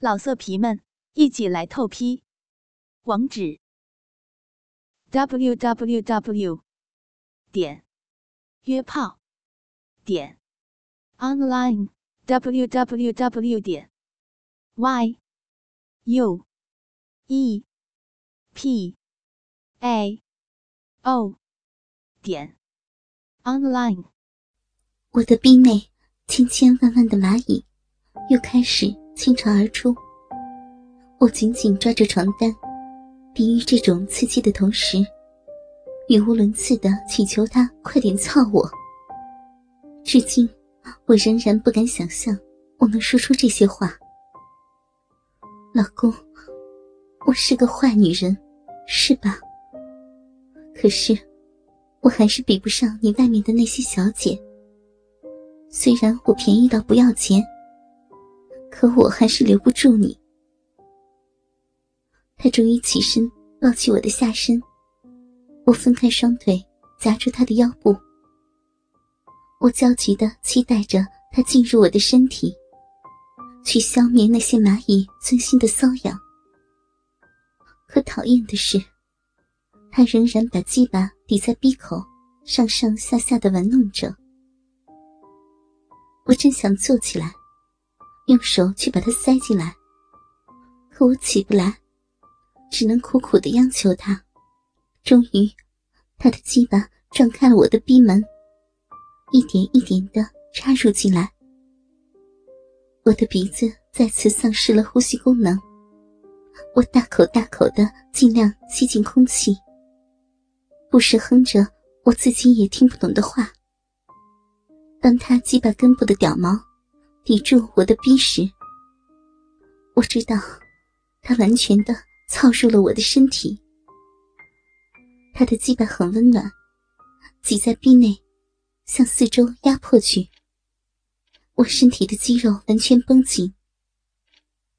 老色皮们，一起来透批！网址：w w w 点约炮点 online w w w 点 y u e p a o 点 online。我的臂内千千万万的蚂蚁又开始。倾巢而出，我紧紧抓着床单，抵御这种刺激的同时，语无伦次的祈求他快点操我。至今，我仍然不敢想象我能说出这些话。老公，我是个坏女人，是吧？可是，我还是比不上你外面的那些小姐。虽然我便宜到不要钱。可我还是留不住你。他终于起身，抱起我的下身。我分开双腿，夹住他的腰部。我焦急的期待着他进入我的身体，去消灭那些蚂蚁钻心的瘙痒。可讨厌的是，他仍然把鸡巴抵在鼻口，上上下下的玩弄着。我真想坐起来。用手去把它塞进来，可我起不来，只能苦苦的央求他。终于，他的鸡巴撞开了我的逼门，一点一点的插入进来。我的鼻子再次丧失了呼吸功能，我大口大口的尽量吸进空气，不时哼着我自己也听不懂的话。当他鸡巴根部的屌毛。抵住我的逼时，我知道，他完全的操入了我的身体。他的鸡巴很温暖，挤在逼内，向四周压迫去。我身体的肌肉完全绷紧。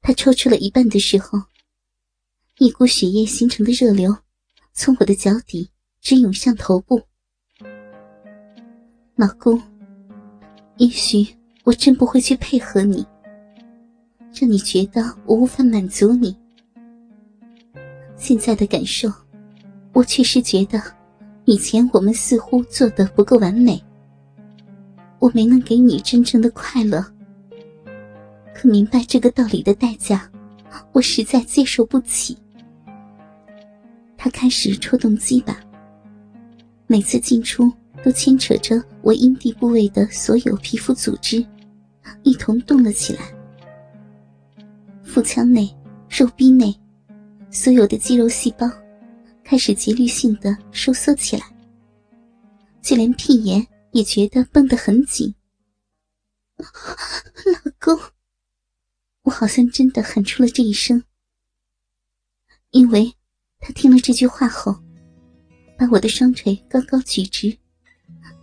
他抽出了一半的时候，一股血液形成的热流，从我的脚底直涌向头部。老公，也许。我真不会去配合你，让你觉得我无法满足你。现在的感受，我确实觉得以前我们似乎做的不够完美。我没能给你真正的快乐，可明白这个道理的代价，我实在接受不起。他开始抽动鸡巴，每次进出都牵扯着我阴蒂部位的所有皮肤组织。一同动了起来，腹腔内、肉壁内，所有的肌肉细胞开始节律性的收缩起来，就连屁眼也觉得绷得很紧。老公，我好像真的喊出了这一声，因为他听了这句话后，把我的双腿高高举直，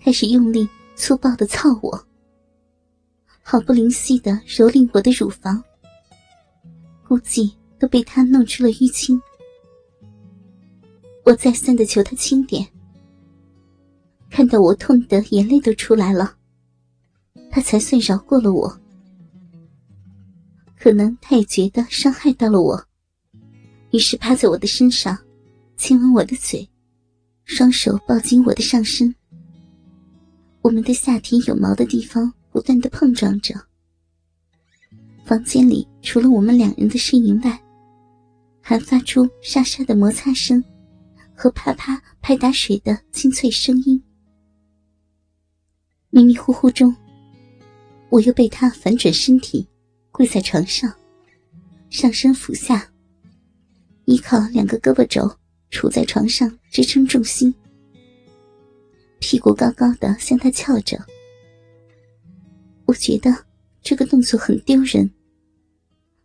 开始用力粗暴的操我。毫不吝惜的蹂躏我的乳房，估计都被他弄出了淤青。我再三的求他轻点，看到我痛得眼泪都出来了，他才算饶过了我。可能他也觉得伤害到了我，于是趴在我的身上，亲吻我的嘴，双手抱紧我的上身。我们的下体有毛的地方。不断的碰撞着，房间里除了我们两人的呻吟外，还发出沙沙的摩擦声和啪啪拍打水的清脆声音。迷迷糊糊中，我又被他反转身体，跪在床上，上身俯下，依靠两个胳膊肘杵在床上支撑重心，屁股高高的向他翘着。我觉得这个动作很丢人，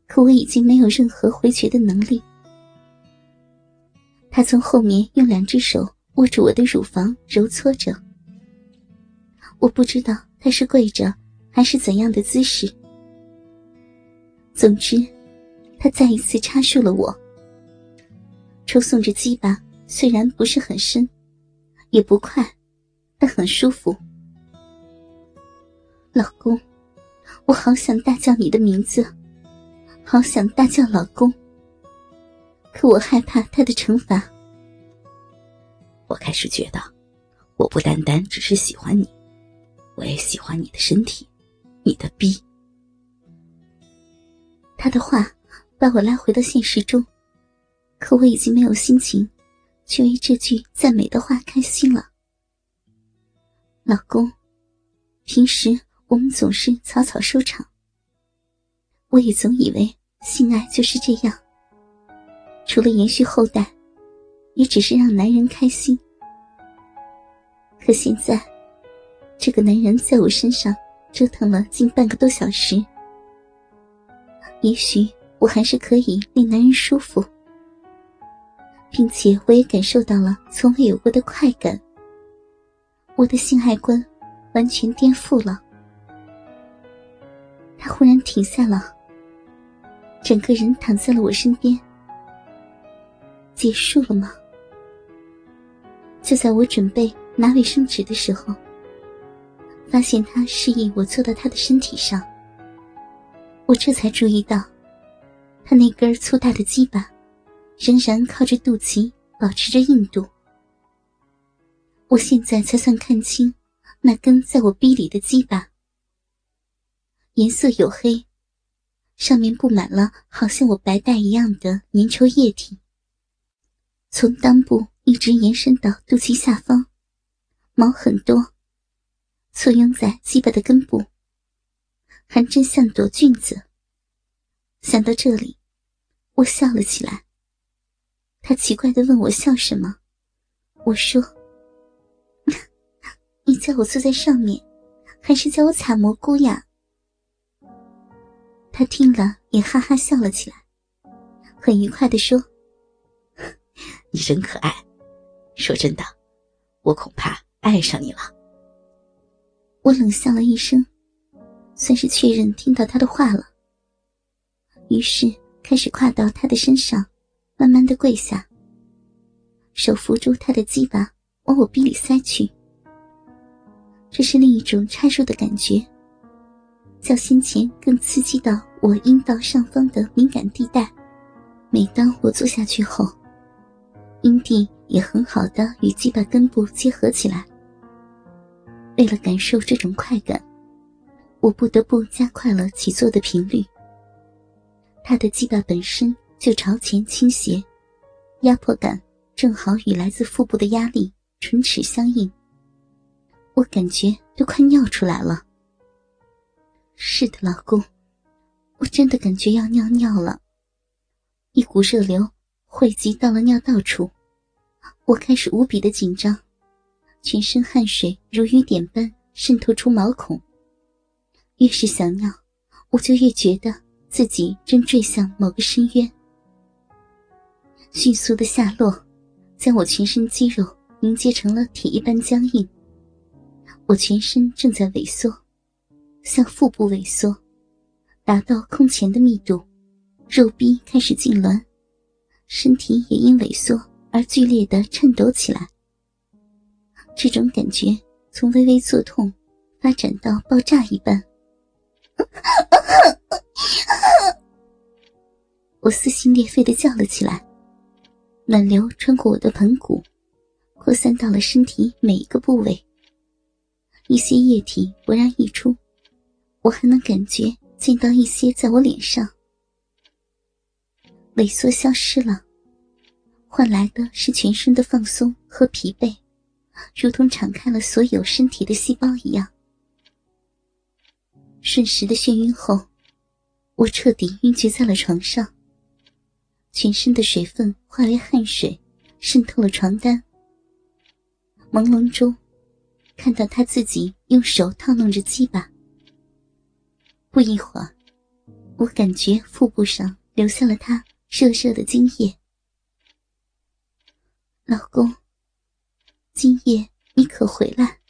可我已经没有任何回绝的能力。他从后面用两只手握住我的乳房，揉搓着。我不知道他是跪着还是怎样的姿势。总之，他再一次插入了我，抽送着鸡巴，虽然不是很深，也不快，但很舒服。老公，我好想大叫你的名字，好想大叫老公，可我害怕他的惩罚。我开始觉得，我不单单只是喜欢你，我也喜欢你的身体，你的逼。他的话把我拉回到现实中，可我已经没有心情去为这句赞美的话开心了。老公，平时我们总是草草收场。我也总以为性爱就是这样，除了延续后代，也只是让男人开心。可现在，这个男人在我身上折腾了近半个多小时，也许我还是可以令男人舒服，并且我也感受到了从未有过的快感。我的性爱观完全颠覆了。他忽然停下了。整个人躺在了我身边，结束了吗？就在我准备拿卫生纸的时候，发现他示意我坐到他的身体上，我这才注意到，他那根粗大的鸡巴仍然靠着肚脐保持着硬度。我现在才算看清，那根在我逼里的鸡巴，颜色黝黑。上面布满了好像我白带一样的粘稠液体，从裆部一直延伸到肚脐下方，毛很多，簇拥在鸡巴的根部，还真像朵菌子。想到这里，我笑了起来。他奇怪的问我笑什么，我说：“ 你叫我坐在上面，还是叫我采蘑菇呀？”他听了也哈哈笑了起来，很愉快的说：“你真可爱。说真的，我恐怕爱上你了。”我冷笑了一声，算是确认听到他的话了。于是开始跨到他的身上，慢慢的跪下，手扶住他的鸡巴往我逼里塞去。这是另一种插入的感觉。较先前更刺激到我阴道上方的敏感地带。每当我坐下去后，阴蒂也很好的与鸡巴根部结合起来。为了感受这种快感，我不得不加快了起坐的频率。他的鸡巴本身就朝前倾斜，压迫感正好与来自腹部的压力唇齿相应。我感觉都快尿出来了。是的，老公，我真的感觉要尿尿了，一股热流汇集到了尿道处，我开始无比的紧张，全身汗水如雨点般渗透出毛孔。越是想尿，我就越觉得自己正坠向某个深渊，迅速的下落，将我全身肌肉凝结成了铁一般僵硬，我全身正在萎缩。向腹部萎缩，达到空前的密度，肉壁开始痉挛，身体也因萎缩而剧烈的颤抖起来。这种感觉从微微作痛发展到爆炸一般，我撕心裂肺的叫了起来，暖流穿过我的盆骨，扩散到了身体每一个部位，一些液体勃然溢出。我还能感觉见到一些在我脸上，萎缩消失了，换来的是全身的放松和疲惫，如同敞开了所有身体的细胞一样。瞬时的眩晕后，我彻底晕厥在了床上，全身的水分化为汗水，渗透了床单。朦胧中，看到他自己用手套弄着鸡巴。不一会儿，我感觉腹部上留下了他热热的精液。老公，今夜你可回来？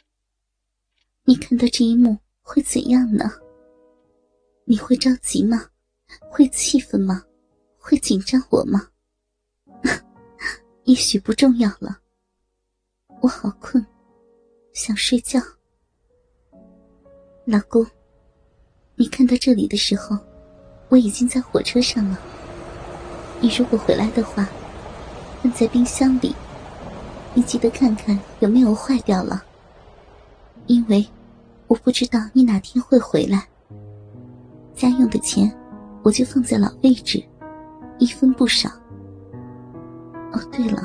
你看到这一幕会怎样呢？你会着急吗？会气愤吗？会紧张我吗？也许不重要了。我好困，想睡觉。老公。你看到这里的时候，我已经在火车上了。你如果回来的话，放在冰箱里，你记得看看有没有坏掉了。因为我不知道你哪天会回来。家用的钱我就放在老位置，一分不少。哦，对了，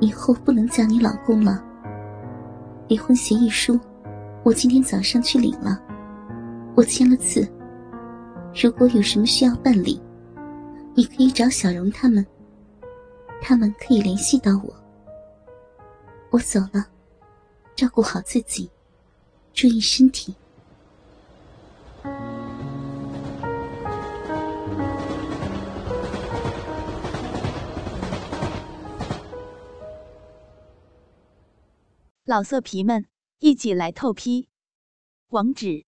以后不能叫你老公了。离婚协议书我今天早上去领了，我签了字。如果有什么需要办理，你可以找小荣他们，他们可以联系到我。我走了，照顾好自己，注意身体。老色皮们，一起来透批！网址